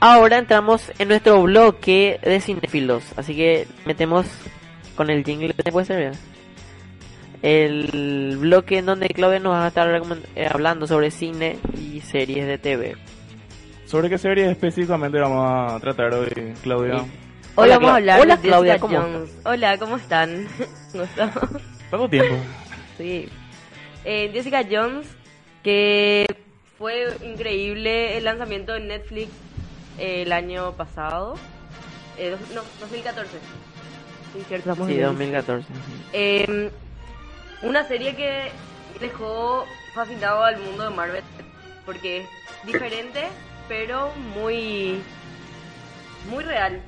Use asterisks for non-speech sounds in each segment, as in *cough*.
Ahora entramos en nuestro bloque de cinéfilos, así que metemos con el jingle puede ser el bloque en donde Claudia nos va a estar eh, hablando sobre cine y series de TV. ¿Sobre qué series específicamente vamos a tratar hoy, Claudia? Hoy vamos a hablar Hola, Claudia, ¿cómo Hola, ¿cómo están? *laughs* ¿Cuánto tiempo? *laughs* Sí. Eh, Jessica Jones, que fue increíble el lanzamiento de Netflix eh, el año pasado. Eh, no, 2014. Sí, cierto, sí 2014. Eh, una serie que dejó fascinado al mundo de Marvel porque es diferente, pero muy muy real.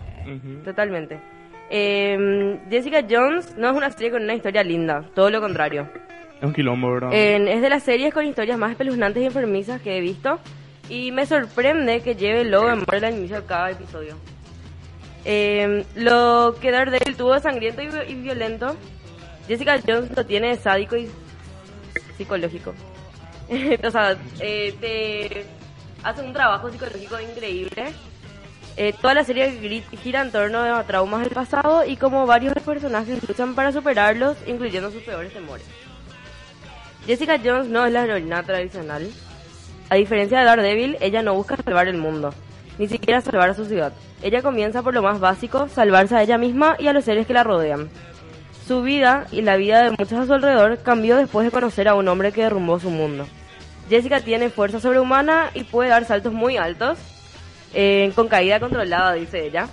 Totalmente. Eh, Jessica Jones no es una serie con una historia linda, todo lo contrario. Es un quilombo, ¿verdad? es de las series con historias más espeluznantes y enfermizas que he visto. Y me sorprende que lleve el logo de Marvel al inicio de cada episodio. Eh, lo que Daredevil tuvo sangriento y, violento, Jessica Jones lo tiene sádico y psicológico. *laughs* o sea, eh, te hace un trabajo psicológico increíble. Eh, toda la serie gira en torno a traumas del pasado y como varios personajes luchan para superarlos, incluyendo sus peores temores. Jessica Jones no es la heroína tradicional. A diferencia de Daredevil, ella no busca salvar el mundo, ni siquiera salvar a su ciudad. Ella comienza por lo más básico, salvarse a ella misma y a los seres que la rodean. Su vida y la vida de muchos a su alrededor cambió después de conocer a un hombre que derrumbó su mundo. Jessica tiene fuerza sobrehumana y puede dar saltos muy altos, eh, con caída controlada, dice ella.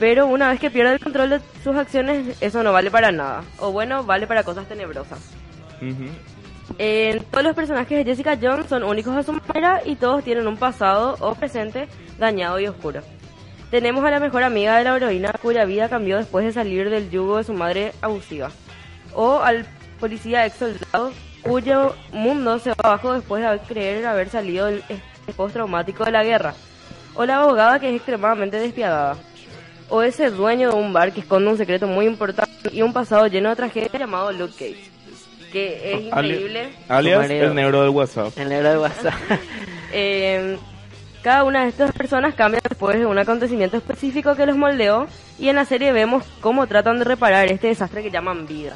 Pero una vez que pierde el control de sus acciones, eso no vale para nada. O bueno, vale para cosas tenebrosas. Todos los personajes de Jessica Jones son únicos a su manera y todos tienen un pasado o presente dañado y oscuro. Tenemos a la mejor amiga de la heroína cuya vida cambió después de salir del yugo de su madre abusiva. O al policía ex soldado cuyo mundo se va abajo después de creer haber salido del post-traumático de la guerra. O la abogada que es extremadamente despiadada. O ese dueño de un bar que esconde un secreto muy importante y un pasado lleno de tragedia llamado Luke Cage. Que es increíble. alias el negro del WhatsApp. El negro del WhatsApp. *laughs* eh, cada una de estas personas cambia después de un acontecimiento específico que los moldeó y en la serie vemos cómo tratan de reparar este desastre que llaman vida.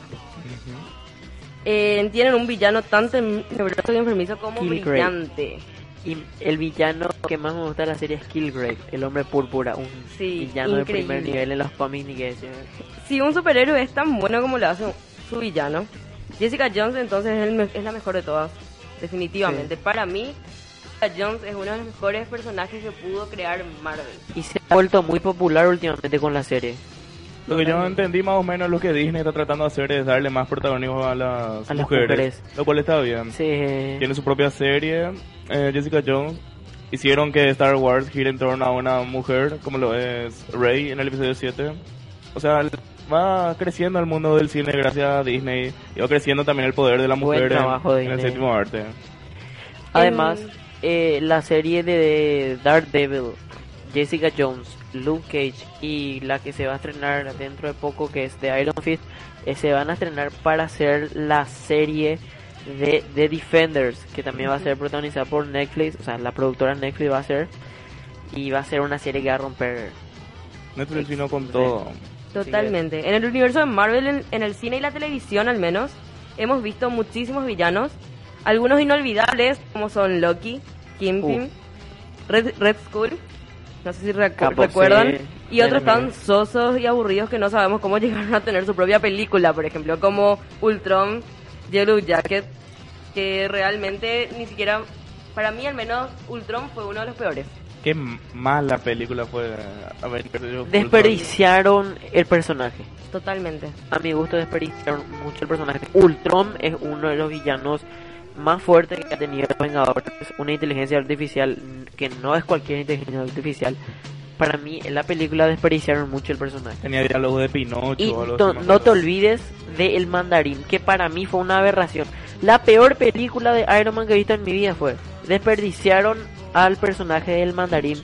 Eh, tienen un villano tan tenebroso y enfermizo como brillante. Y el villano que más me gusta de la serie es Killgrave, el hombre púrpura, un villano de primer nivel en los cómics Si un superhéroe es tan bueno como lo hace su villano, Jessica Jones entonces es, la mejor de todas, definitivamente. Para mí, Jones es uno de los mejores personajes que pudo crear Marvel. Y se ha vuelto muy popular últimamente con la serie. Lo que yo entendí más o menos lo que Disney está tratando de hacer es darle más protagonismo a las, mujeres, Lo cual está bien. Tiene su propia serie, eh, Jessica Jones. Hicieron que Star Wars gire en torno a una mujer, como lo es Rey en el episodio 7. O sea, va creciendo el mundo del cine gracias a Disney. Y va creciendo también el poder de la mujer en, el séptimo arte. Además, eh, la serie de Daredevil, Jessica Jones, Luke Cage y la que se va a estrenar dentro de poco que es de Iron Fist, eh, se van a estrenar para hacer la serie de The Defenders, que también va a ser protagonizada por Netflix, o sea, la productora Netflix va a ser, y va a ser una serie que va a romper. Netflix vino con todo. Totalmente. En el universo de Marvel, en, el cine y la televisión al menos, hemos visto muchísimos villanos. Algunos inolvidables, como son Loki, Kingpin, Red, Red Skull, no sé si recuerdan, y otros tan sosos y aburridos que no sabemos cómo *laughs* llegaron a tener su propia película, por ejemplo, como Ultron, Yellow Jacket, que realmente ni siquiera, para mí al menos, Ultron fue uno de los peores. Qué mala película fue. Desperdiciaron el personaje. Totalmente. A mi gusto desperdiciaron mucho el personaje. Ultron es uno de los villanos más fuerte que ha tenido Vengadores, una inteligencia artificial que no es cualquier inteligencia artificial. Para mí, en la película desperdiciaron mucho el personaje. Tenía diálogo de Pinocho. Y no te olvides de El Mandarín, que para mí fue una aberración. La peor película de Iron Man que he visto en mi vida fue. Desperdiciaron al personaje del Mandarín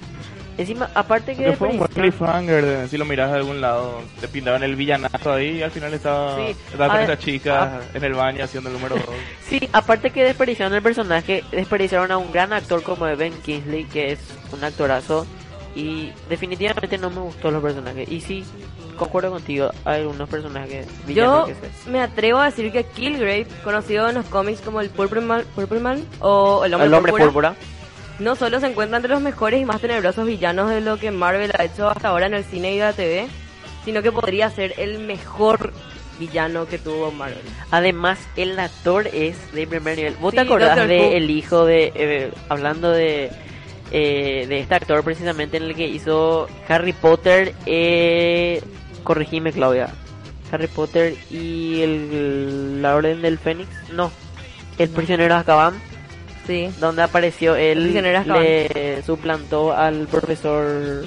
Encima, aparte que... fue un cliffhanger, si lo miras de algún lado, te pintaban el villanazo ahí y al final estaba, estaba con esa chica en el baño haciendo el número 2. *laughs* sí, aparte que desperdiciaron el personaje, desperdiciaron a un gran actor como Ben Kingsley, que es un actorazo, Y definitivamente no me gustó los personajes. Y sí, concuerdo contigo, hay algunos personajes Yo me atrevo a decir que Killgrave, conocido en los cómics como el Purple Man, o el Hombre, púrpura, no solo se encuentra entre los mejores y más tenebrosos villanos de lo que Marvel ha hecho hasta ahora en el cine y la TV, sino que podría ser el mejor villano que tuvo Marvel. Además, el actor es de primer nivel. ¿Vos te acordás de el hijo de, eh, hablando de, eh, de este actor precisamente en el que hizo Harry Potter, eh, corregime Claudia, Harry Potter y el, la Orden del Fénix? No, el prisionero de Azkaban. Sí. Donde apareció él, le suplantó al profesor...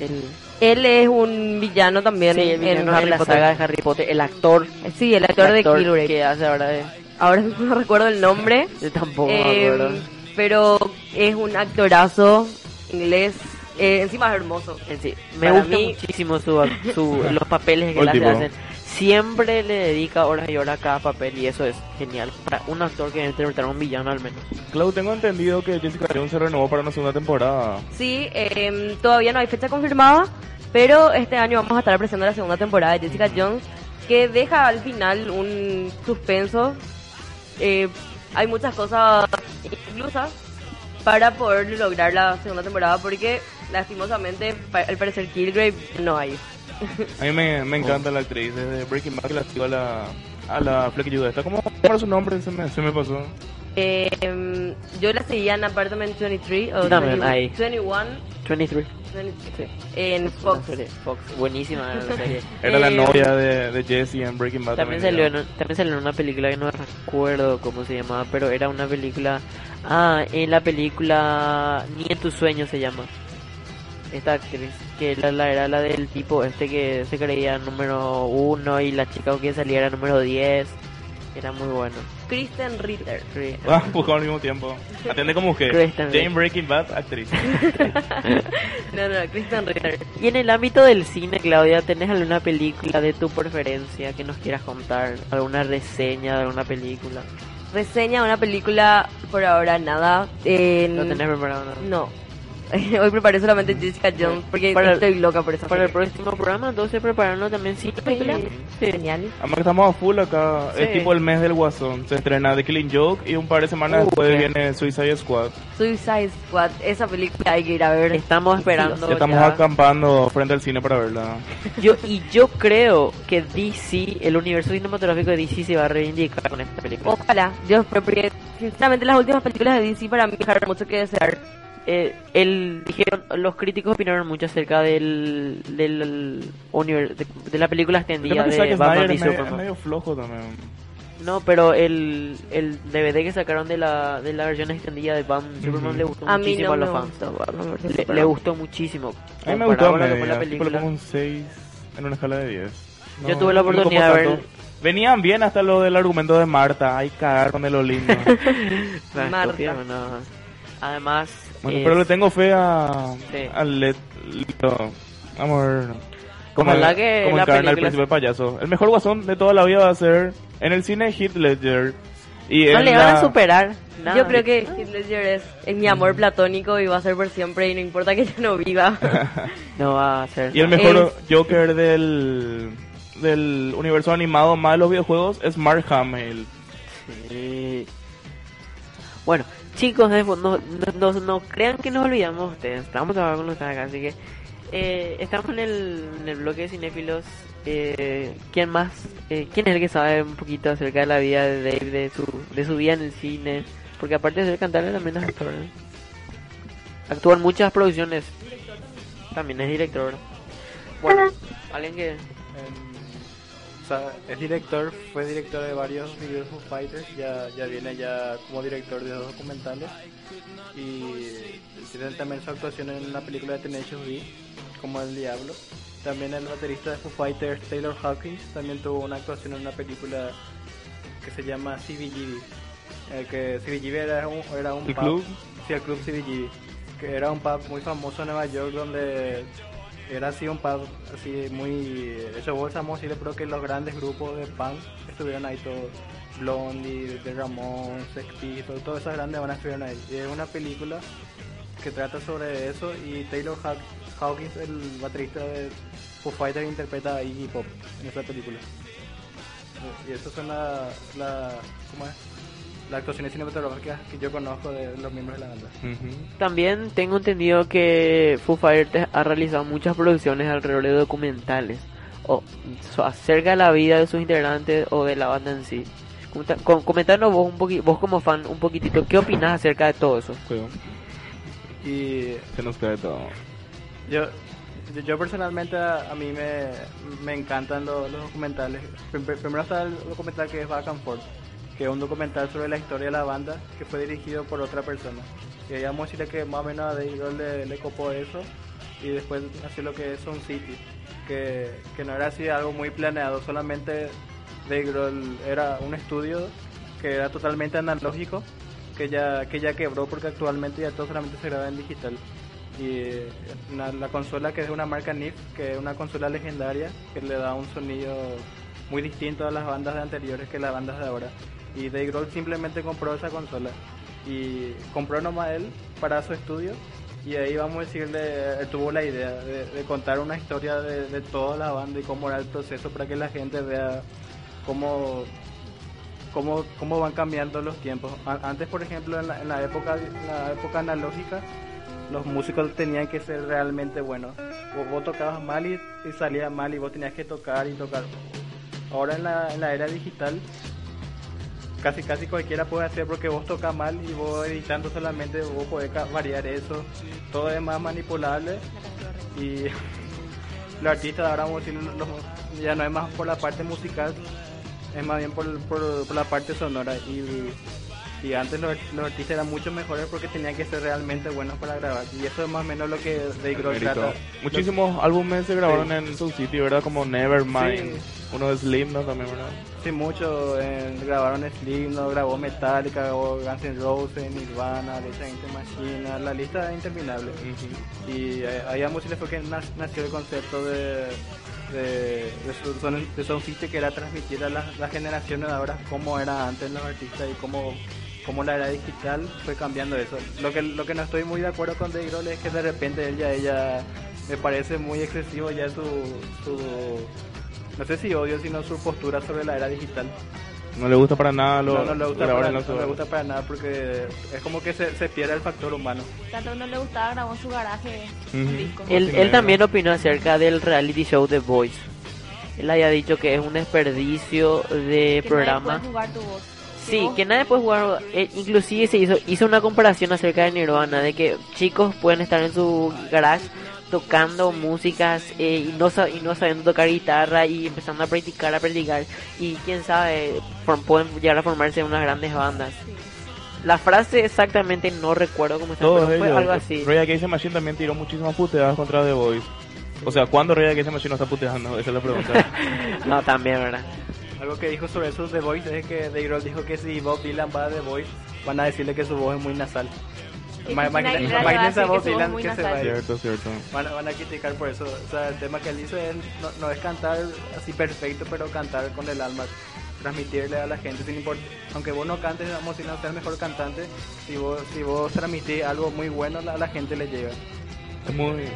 El, él es un villano también en la saga de Harry Potter. El actor. Sí, el actor, de. Que hace ahora de... Ahora no recuerdo el nombre. *laughs* Yo tampoco eh, Pero es un actorazo inglés. Eh, encima es hermoso. sí. Me gusta muchísimo su, *laughs* los papeles que le hacen. Siempre le dedica horas y horas a cada papel y eso es genial. Para un actor que interpretar a un villano al menos. Clau, tengo entendido que Jessica Jones se renovó para una segunda temporada. Sí, eh, todavía no hay fecha confirmada pero este año vamos a estar presentando la segunda temporada de Jessica Jones, que deja al final un suspenso. Eh, hay muchas cosas inclusas para poder lograr la segunda temporada, porque lastimosamente, al parecer, Killgrave no hay. A mí me, me encanta la actriz de Breaking Bad, la sigo a la, a la Fleck Está ¿Cómo era su nombre? Se me, se me pasó. Eh, yo la seguía en Apartment 23 o 21. 23. En Fox. Fox. Buenísima la *laughs* serie. Era la eh, novia de, de Jesse en Breaking Bad. También, salió en, también salió en una película que no recuerdo cómo se llamaba, pero era una película... Ah, en la película Ni en tus sueños se llama. Esta actriz, que la, la, era la del tipo este que se creía número uno y la chica que salía era número 10 era muy bueno. Kristen Ritter. Ah, buscó al mismo tiempo. Atiende como mujer. Jane Breaking Bad, actriz. *laughs* no, no, Kristen Ritter. Y en el ámbito del cine, Claudia, ¿tenés alguna película de tu preferencia que nos quieras contar? ¿Alguna reseña de alguna película? Reseña de una película, por ahora nada. ¿No tenés preparado nada? No. *laughs* Hoy preparé solamente Jessica Jones porque estoy loca por eso. Para el próximo programa, entonces preparando también sí. Genial. Además estamos a full acá. Es tipo el mes del Guasón. Se estrena The Killing Joke y un par de semanas uh, después viene Suicide Squad. Suicide Squad, esa película hay que ir a ver. Estamos esperando. estamos acampando frente al cine para verla. *laughs* Yo Y yo creo que DC, el universo cinematográfico de DC se va a reivindicar con esta película. Ojalá. Dios, porque sinceramente las últimas películas de DC para mí dejaron mucho que desear eh, el, dijeron, los críticos opinaron mucho acerca del, del de, la película extendida de Batman y Superman. Es medio flojo también. No, pero el, el DVD que sacaron de la, de la versión extendida de Batman Superman le gustó muchísimo a los fans. le, gustó muchísimo. A mí me gustó la película. un 6 en una escala de 10. Yo tuve la oportunidad de ver Venían bien hasta lo del argumento de Marta. Ay, cagaron de lo lindo. *laughs* Marta. Además, pero le tengo fe a. Vamos a ver. Como, el, que como encarna el príncipe payaso. El mejor guasón de toda la vida va a ser en el cine Heath Ledger. Y no le van a superar. Yo creo que Heath Ledger es, mi amor platónico y va a ser por siempre y no importa que yo no viva. *laughs* no va a ser. Y el mejor Joker del, del universo animado más de los videojuegos es Mark Hamill. Sí. Bueno, chicos, no, no, no, crean que nos olvidamos de ustedes. Estamos trabajando con ustedes acá, así que eh, estamos en el, en el bloque de cinéfilos. Eh, ¿Quién más? Eh, ¿Quién es el que sabe un poquito acerca de la vida de Dave, de su, de su vida en el cine? Porque aparte de ser cantante, también es actor. ¿eh? Actúa en muchas producciones. También es director. Bueno, alguien que es director, fue director de varios videos of Fighters, ya, ya viene ya como director de dos documentales y tiene también su actuación en una película de Tenacious D, como El Diablo. También el baterista de Foo Fighters, Taylor Hawkins, también tuvo una actuación en una película que se llama CBGB. El que CBGB era un, era un pub, club? Sí, el club CBGB, que era un pub muy famoso en Nueva York donde era así un pub así muy hecho bolsa le pero que los grandes grupos de punk estuvieron ahí todos Blondie, The Ramón, Sex todas esas grandes van a estuvieron ahí y es una película que trata sobre eso y Taylor Hawkins, el baterista de Foo Fighters, interpreta a Iggy Pop en esa película. Y eso son la, la ¿cómo es? Las actuaciones cinematográficas que yo conozco de los miembros de la banda. También tengo entendido que Foo Fighters ha realizado muchas producciones alrededor de documentales o acerca de la vida de sus integrantes o de la banda en sí. Comentanos vos un poquito, vos como fan un poquitito, ¿qué opinas acerca de todo eso? Y se nos cae todo. Yo yo personalmente a, mí me, me encantan los, documentales. Primero está el documental que es Back and Forth, que es un documental sobre la historia de la banda que fue dirigido por otra persona. A decirle que más o menos a Dave Grohl le, copó eso y después hacer lo que es Sun City, que, que no era así algo muy planeado, solamente Dave Grohl era un estudio que era totalmente analógico, que ya, que ya quebró porque actualmente ya todo solamente se graba en digital. Y la, la consola que es de una marca NIF, que es una consola legendaria, que le da un sonido muy distinto a las bandas anteriores que las bandas de ahora y Dave Grohl simplemente compró esa consola y compró nomás él para su estudio y ahí vamos a decirle, tuvo la idea de, contar una historia de, toda la banda y cómo era el proceso para que la gente vea cómo, cómo, cómo van cambiando los tiempos. Antes, por ejemplo, en la, época, la época analógica, los músicos tenían que ser realmente buenos. Vos, tocabas mal y, salía mal y vos tenías que tocar y tocar. Ahora en la, en la era digital casi casi cualquiera puede hacer porque vos tocas mal y vos editando solamente vos podés variar eso. Todo es más manipulable y *laughs* los artistas ahora vamos a decir, ya no es más por la parte musical, es más bien por, por, la parte sonora y, y antes los, artistas eran mucho mejores porque tenían que ser realmente buenos para grabar y eso es más o menos lo que Dave Grohl trata. Muchísimos álbumes se grabaron en su sitio, ¿verdad? Como Nevermind, uno de Slim, ¿no? También, ¿verdad? Sí, mucho. Eh, grabaron Slim, ¿no? grabó Metallica, grabó Guns N' Roses, Nirvana, Lisa Machina, la lista es interminable. Y eh, ahí a música fue que nació el concepto de de, de, Sound City que era transmitir a las, las generaciones de ahora cómo era antes los artistas y cómo como la era digital fue cambiando eso. Lo que lo que no estoy muy de acuerdo con Dave Grohl es que de repente ella ella me parece muy excesivo ya su, su no sé si odio sino su postura sobre la era digital. No le gusta para nada lo no, no le gusta para, no le gusta para nada porque es como que se, se pierde el factor humano. Tanto no le gustaba grabó en su garaje. él, él también opinó acerca del reality show The Voice. Él había dicho que es un desperdicio de programa. jugar tu voz Sí, que nadie puede jugar. Eh, inclusive se hizo, hizo una comparación acerca de Nirvana, de que chicos pueden estar en su garage tocando músicas eh, y, no, y no sabiendo tocar guitarra y empezando a practicar, a practicar. Y quién sabe, pueden llegar a formarse unas grandes bandas. La frase exactamente no recuerdo cómo está, pero fue algo así. Against Machine también tiró muchísimas puteadas contra The Voice. O sea, ¿cuándo Roy Against Machine no está puteando? Esa es la pregunta. *laughs* no, también, ¿verdad? Algo que dijo sobre eso The Voice es que Dave Grohl dijo que si Bob Dylan va a The Voice, van a decirle que su voz es muy nasal. Imagínense a Bob Dylan que se va Cierto, cierto. Van, van, a criticar por eso. O sea, el tema que él dice no, no, es cantar así perfecto, pero cantar con el alma. Transmitirle a la gente sin importar. Aunque vos no cantes, vamos si no ser mejor cantante, si vos, si vos transmitís algo muy bueno, a la gente le llega. Es muy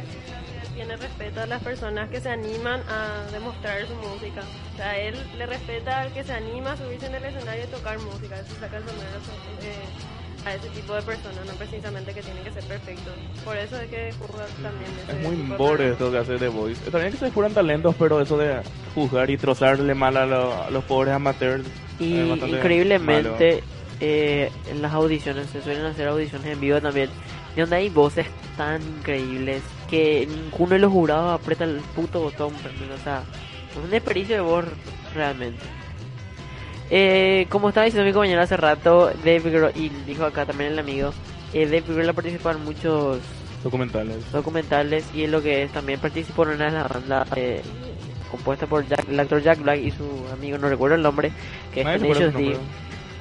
tiene respeto a las personas que se animan a demostrar su música. O sea, él le respeta al que se anima a subirse en el escenario y tocar música. Eso saca el sombrero eh, a ese tipo de personas, no precisamente que tienen que ser perfectos. Por eso es que juzga también. es muy borde esto que hace The Voice. También que se fueran talentos, pero eso de juzgar y trozarle mal a, los pobres amateurs. Y increíblemente, eh, en las audiciones, se suelen hacer audiciones en vivo también y donde hay voces tan increíbles que ninguno de los jurados aprieta el puto botón. O sea, un desperdicio de voz realmente. Eh, como estaba diciendo mi compañero hace rato, Dave y dijo acá también el amigo, eh, Dave Grohl ha participado en muchos documentales. documentales y es lo que es también participó en una de las bandas eh, compuesta por Jack, el actor Jack Black y su amigo, no recuerdo el nombre, que es ellos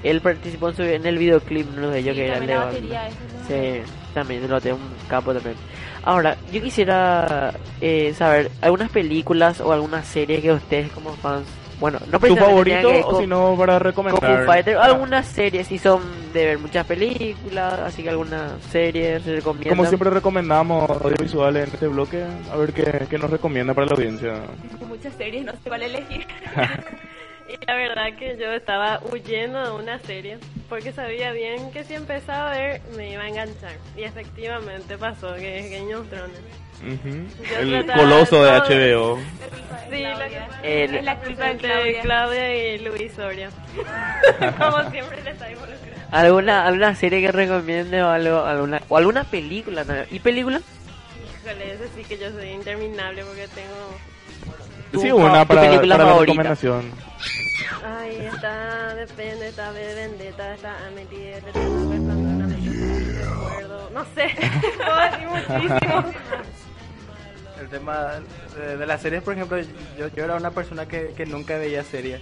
Él participó en, el videoclip, uno de ellos que era el de también lo tengo un capo también. Ahora, yo quisiera eh, saber algunas películas o algunas series que ustedes como fans bueno, no ¿Tu favorito o si no para recomendar? Fighter, algunas series, si son de ver muchas películas, así que algunas series se recomiendan. Como siempre recomendamos audiovisuales en este bloque, a ver qué, qué nos recomienda para la audiencia. Muchas series, no sé cuál elegir. *laughs* y la verdad que yo estaba huyendo de una serie porque sabía bien que si empezaba a ver me iba a enganchar. Y efectivamente pasó, que es Game of Thrones. El coloso de HBO. Sí, el, la culpa de Claudia. y Luis Soria. *laughs* Como siempre les está ¿Alguna, ¿Alguna serie que recomiende o algo? Alguna, o alguna película? ¿Y película? Híjole, eso sí que yo soy interminable porque tengo... Sí, una para, película para favorita. la recomendación. Ay, está, depende, está de Vendetta, está Amelie, no No sé, *laughs* puedo decir muchísimo el tema de, las series, por ejemplo, yo, yo era una persona que, que nunca veía series.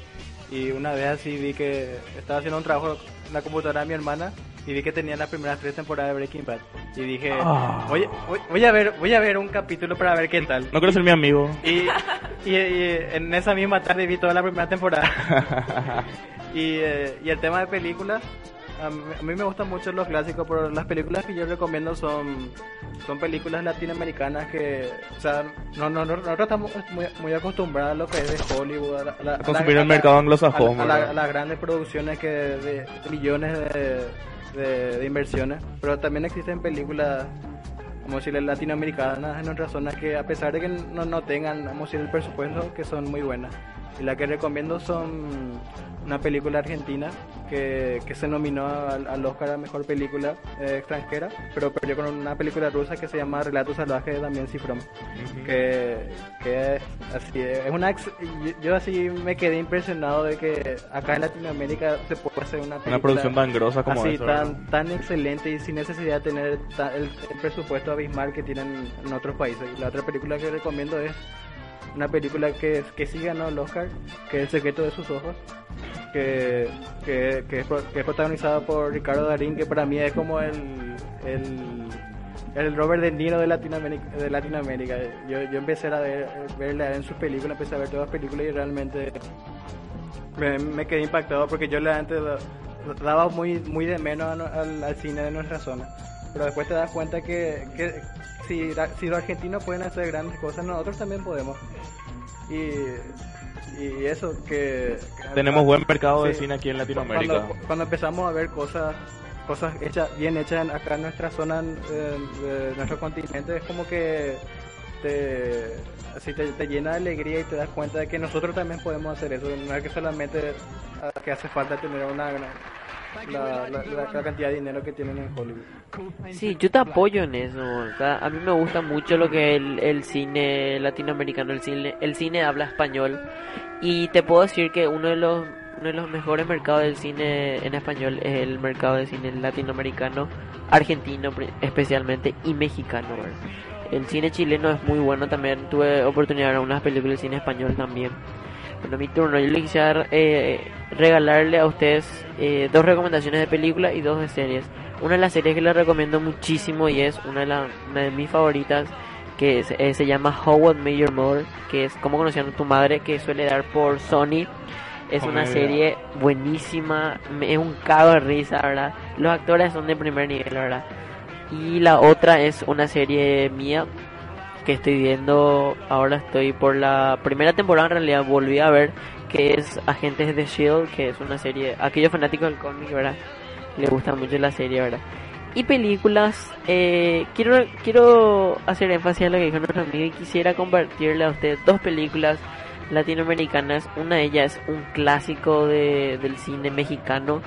Y una vez así vi que estaba haciendo un trabajo en la computadora de mi hermana y vi que tenía las primeras tres temporadas de Breaking Bad. Y dije, ah. voy, voy, a ver voy a ver un capítulo para ver qué tal. No quiero ser mi amigo. Y, y, en esa misma tarde vi toda la primera temporada. *laughs* y, eh, y el tema de películas a mí, me gustan mucho los clásicos, pero las películas que yo recomiendo son son películas latinoamericanas que, o sea, no, no, no nosotros estamos muy, muy acostumbrados a lo que es de Hollywood, a, consumir el mercado anglosajón, a, las grandes producciones que de, millones de, de, inversiones, pero también existen películas como decirle latinoamericanas en otras zonas que a pesar de que no, no tengan vamos el presupuesto que son muy buenas. Y la que recomiendo son una película argentina que, que se nominó al, Oscar a Mejor Película eh, Extranjera, pero perdió con una película rusa que se llama Relatos Salvajes de Damián Cifrón. que, que así, es una yo así me quedé impresionado de que acá en Latinoamérica se puede hacer una película una producción tan grosa como así, tan, tan excelente y sin necesidad de tener el, el presupuesto abismal que tienen en otros países. Y la otra película que recomiendo es una película que, que sí ganó el Oscar, que es El secreto de sus ojos, que, que, que, es, protagonizada por Ricardo Darín, que para mí es como el, el, el Robert De Niro de Latinoamérica. De Latinoamérica. Yo, yo empecé a ver, verla en sus películas, empecé a ver todas las películas y realmente me, me quedé impactado porque yo antes daba muy, muy de menos al cine de nuestra zona pero después te das cuenta que, que si, si los argentinos pueden hacer grandes cosas, nosotros también podemos. Y, y eso, que... Tenemos buen mercado de cine aquí en Latinoamérica. Cuando, empezamos a ver cosas cosas hechas bien hechas acá en nuestra zona, de nuestro continente, es como que te, así te, te, llena de alegría y te das cuenta de que nosotros también podemos hacer eso. No es que solamente ah, que hace falta tener una la, cantidad de dinero que tienen en Hollywood. Sí, yo te apoyo en eso. a mí me gusta mucho lo que es el, cine latinoamericano, el cine, el cine habla español. Y te puedo decir que uno de los uno de los mejores mercados del cine en español es el mercado de cine latinoamericano, argentino especialmente y mexicano. El cine chileno es muy bueno también. Tuve oportunidad de ver unas películas de cine español también. Bueno, mi turno. Yo le quisiera eh, regalarle a ustedes eh, dos recomendaciones de película y dos de series. Una de las series que les recomiendo muchísimo y es una de, la, una de mis favoritas que eh, se llama How I Met Your Mother, que es como conociendo a tu madre, que suele dar por Sony. Es una serie buenísima, es un cago de risa, ¿verdad? Los actores son de primer nivel, ¿verdad? Y la otra es una serie mía que estoy viendo, ahora estoy por la primera temporada en realidad, volví a ver que es Agentes de Shield, que es una serie, aquellos fanáticos del cómic, ¿verdad? Le gusta mucho la serie, ¿verdad? Y películas, eh, quiero, quiero hacer énfasis a lo que dijo nuestro amigo y quisiera compartirle a ustedes dos películas latinoamericanas. Una de ellas es un clásico de, del cine mexicano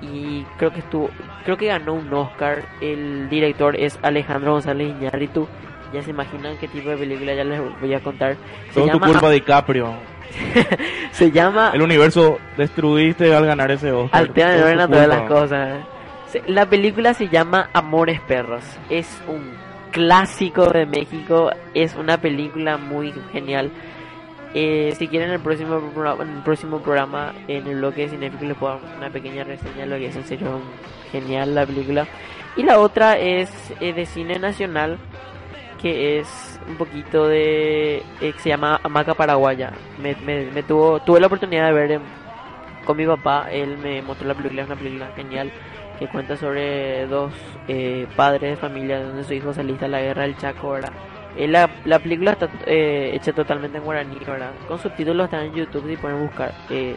y creo que estuvo, creo que ganó un Oscar. El director es Alejandro González Iñárritu ya se imaginan qué tipo de película ya les voy a contar. Se Todo tu culpa, DiCaprio. *laughs* se llama... El universo destruiste al ganar ese Oscar. Alteran de todas las cosas. La película se llama Amores Perros. Es un clásico de México. Es una película muy genial. Eh, si quieren el próximo en el próximo programa en el bloque de Cinefico les puedo dar una pequeña reseña de lo que es en serio genial la película. Y la otra es eh, de cine nacional que es un poquito de... Eh, se llama Hamaca Paraguaya. Me, me, tuvo, tuve la oportunidad de ver con mi papá, él me mostró la película, es una película genial que cuenta sobre dos eh, padres de familia donde su hijo se alista a la guerra del Chaco, ¿verdad? Eh, la, la película está eh, hecha totalmente en guaraní, ¿verdad? Con subtítulos están en YouTube y pueden buscar. Eh,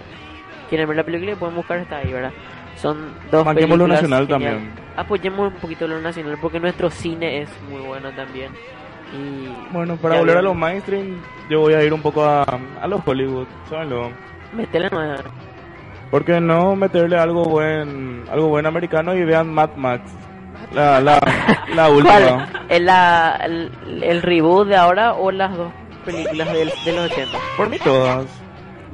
quieren ver la película y pueden buscar, está ahí, ¿verdad? Son dos películas. lo nacional también. Apoyemos un poquito lo nacional porque nuestro cine es muy bueno también. Y bueno, para volver a los mainstream, yo voy a ir un poco a, a los Hollywood, ¿sabes? Metele nueva. ¿Por qué no meterle algo buen, algo buen americano y vean Mad Max? La, la, la *laughs* última. ¿El, la, el, reboot de ahora o las dos películas de, de los 80? Por mí todas.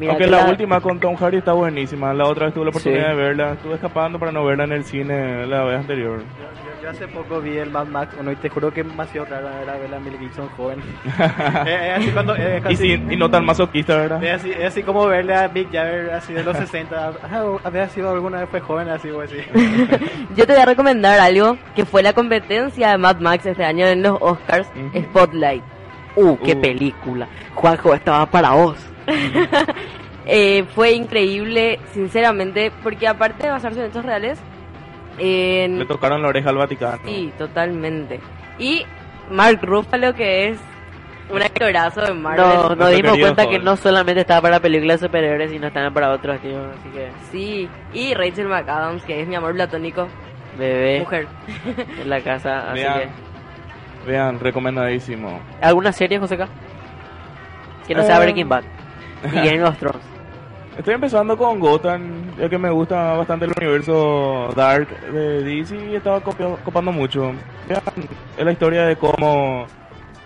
Aunque la, última con Tom Hardy está buenísima. La otra vez tuve la oportunidad de verla. Estuve escapando para no verla en el cine la vez anterior. Yo, hace poco vi el Mad Max y te juro que es demasiado raro era ver a Mel Gibson joven. *laughs* es, así cuando, *laughs* y, no tan masoquista, ¿verdad? Es así, es así como verle a Big Jagger así de los *laughs* 60. Había sido alguna vez fue joven así o así. yo te voy a recomendar algo que fue la competencia de Mad Max este año en los Oscars, Spotlight. Uh, qué uh. película. Juanjo, estaba para vos. *laughs* Eh, fue increíble, sinceramente, porque aparte de basarse en hechos reales... Le tocaron la oreja al Vaticano. Sí, totalmente. Y Mark Ruffalo, que es un actorazo de Marvel. No, nos dimos cuenta que no solamente estaba para películas superiores, sino también para otros, tío. Así que... Sí, y Rachel McAdams, que es mi amor platónico. Bebé. Mujer. *laughs* en la casa, así vean, que... Vean, recomendadísimo. ¿Alguna serie, José Que no sea eh, Breaking Bad. Y Game of Thrones. *laughs* Estoy empezando con Gotham, ya que me gusta bastante el universo Dark de DC y estaba copando mucho. Es la historia de cómo,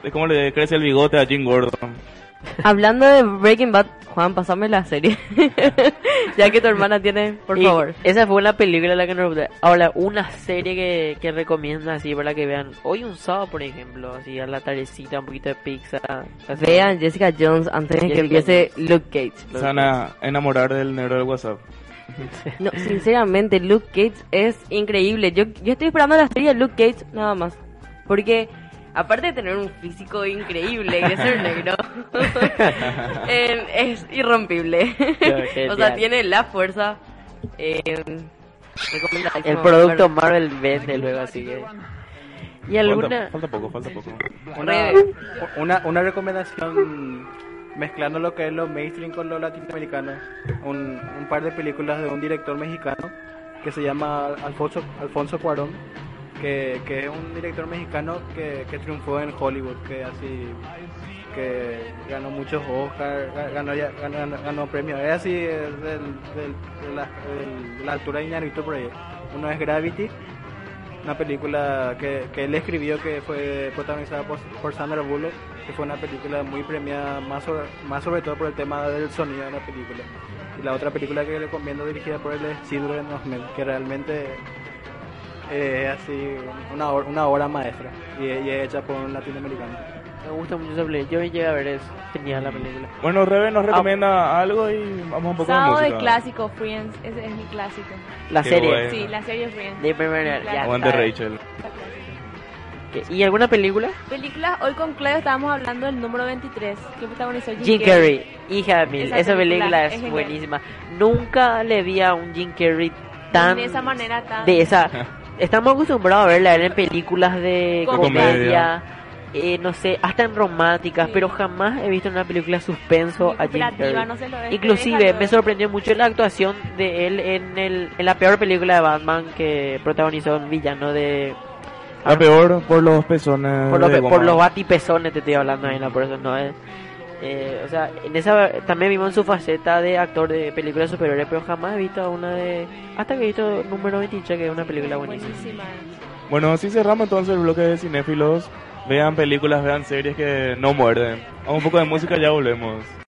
de cómo le crece el bigote a Jim Gordon. Hablando de Breaking Bad, Juan, pasame la serie. *laughs* ya que tu hermana tiene, por favor. Esa fue una película la que nos... Ahora, una serie que, que recomienda así para que vean. Hoy un sábado, por ejemplo, así a la tardecita, un poquito de pizza. Vean Jessica Jones antes de que empiece Luke Cage. Se van a enamorar del negro del WhatsApp. *laughs* No, sinceramente, Luke Cage es increíble. Yo, yo estoy esperando la serie de Luke Cage nada más. Porque aparte de tener un físico increíble y de ser negro, *laughs* es irrompible. o sea, tiene la fuerza. Eh, el producto Marvel vende luego, así que. ¿Y alguna? Falta, poco, falta poco. Una, una, una, recomendación mezclando lo que es lo mainstream con lo latinoamericano. Un, un par de películas de un director mexicano que se llama Alfonso, Alfonso Cuarón que, que es un director mexicano que, que triunfó en Hollywood, que así que ganó muchos Oscars, ganó, ganó, ganó, premios, es así de, la, la, altura de Iñárritu por. Uno es Gravity, una película que, que él escribió que fue protagonizada por, Sandra Bullock, que fue una película muy premiada, más sobre, más sobre todo por el tema del sonido de la película. Y la otra película que le recomiendo dirigida por él es Children of que realmente es así una, una obra maestra y, es hecha por un latinoamericano. Me gusta mucho esa película. Yo llegué a ver eso. Genial la película. Bueno, Rebe nos recomienda algo y vamos un poco Sábado de clásico, Friends. Ese es mi clásico. La serie. Sí, la serie Friends. De primera. Ya Aguante Rachel. ¿Y alguna película? Película, hoy con Claudio estábamos hablando del número 23, que protagonizó Jim, Jim Carrey. Hija de mil, esa, película, es, buenísima. Nunca le vi a un Jim Carrey tan... De esa manera tan... De esa... Estamos acostumbrados a verla en películas de comedia, eh, no sé, hasta en románticas, pero jamás he visto una película suspenso a Jim Carrey. Inclusive me sorprendió mucho la actuación de él en, el, en la peor película de Batman que protagonizó un villano de... La peor por los pezones. Por, por los batipezones te estoy hablando, ahí, por eso no es... Eh, o sea, en esa también vimos en su faceta de actor de películas superiores, pero jamás he visto una de. Hasta que he visto número 23, que es una película buenísima. Bueno, así cerramos entonces el bloque de cinéfilos. Vean películas, vean series que no muerden. A un poco de música, ya volvemos.